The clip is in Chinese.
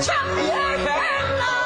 唱别开了。